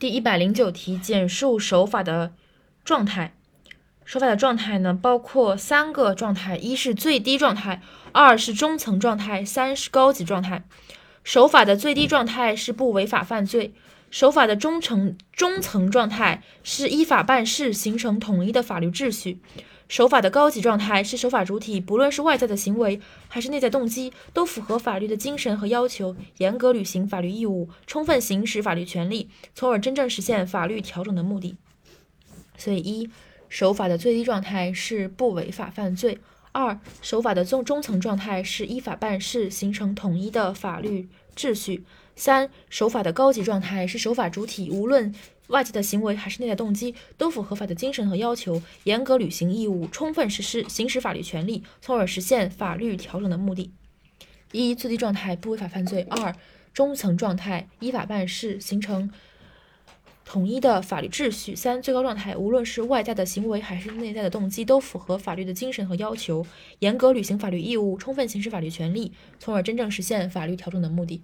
第一百零九题，简述守法的状态。守法的状态呢，包括三个状态：一是最低状态，二是中层状态，三是高级状态。守法的最低状态是不违法犯罪，守法的中层中层状态是依法办事，形成统一的法律秩序。守法的高级状态是守法主体，不论是外在的行为还是内在动机，都符合法律的精神和要求，严格履行法律义务，充分行使法律权利，从而真正实现法律调整的目的。所以，一守法的最低状态是不违法犯罪；二守法的中中层状态是依法办事，形成统一的法律秩序；三守法的高级状态是守法主体，无论外界的行为还是内在动机，都符合法的精神和要求，严格履行义务，充分实施行使法律权利，从而实现法律调整的目的。一、最低状态不违法犯罪；二、中层状态依法办事，形成统一的法律秩序；三、最高状态无论是外在的行为还是内在的动机，都符合法律的精神和要求，严格履行法律义务，充分行使法律权利，从而真正实现法律调整的目的。